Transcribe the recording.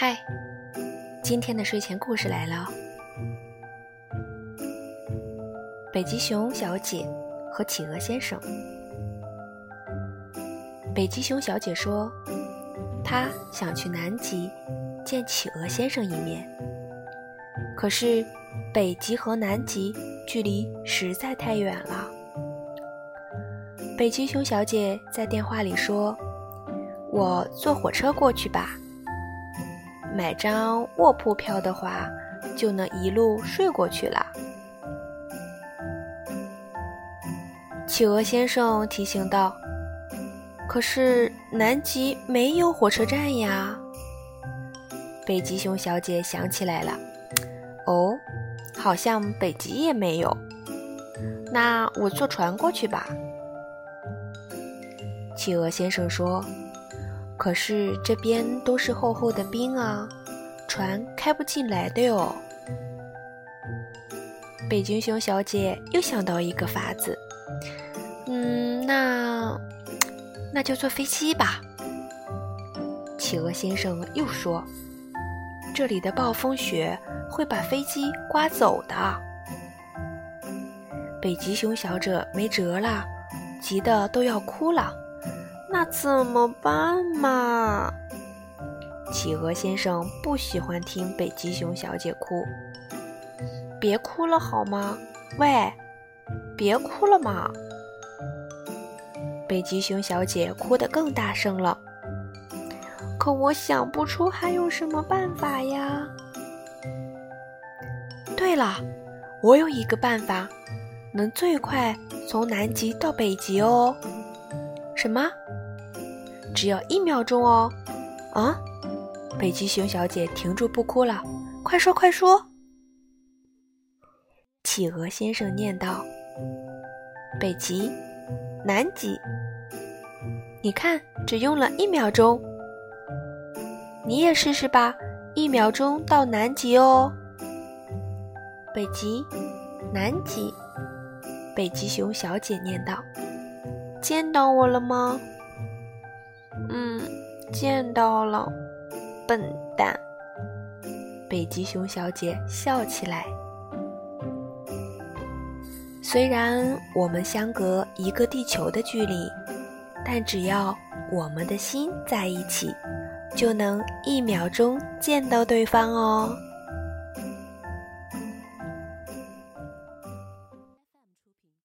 嗨，今天的睡前故事来了。北极熊小姐和企鹅先生。北极熊小姐说，她想去南极见企鹅先生一面。可是，北极和南极距离实在太远了。北极熊小姐在电话里说：“我坐火车过去吧。”买张卧铺票的话，就能一路睡过去了。企鹅先生提醒道：“可是南极没有火车站呀。”北极熊小姐想起来了：“哦，好像北极也没有。那我坐船过去吧。”企鹅先生说。可是这边都是厚厚的冰啊，船开不进来的哟。北极熊小姐又想到一个法子，嗯，那那就坐飞机吧。企鹅先生又说：“这里的暴风雪会把飞机刮走的。”北极熊小姐没辙了，急得都要哭了。那怎么办嘛？企鹅先生不喜欢听北极熊小姐哭，别哭了好吗？喂，别哭了嘛！北极熊小姐哭得更大声了。可我想不出还有什么办法呀。对了，我有一个办法，能最快从南极到北极哦。什么？只要一秒钟哦！啊，北极熊小姐停住不哭了，快说快说！企鹅先生念道：“北极，南极，你看，只用了一秒钟。你也试试吧，一秒钟到南极哦。北极，南极，北极熊小姐念道：见到我了吗？”嗯，见到了，笨蛋。北极熊小姐笑起来。虽然我们相隔一个地球的距离，但只要我们的心在一起，就能一秒钟见到对方哦。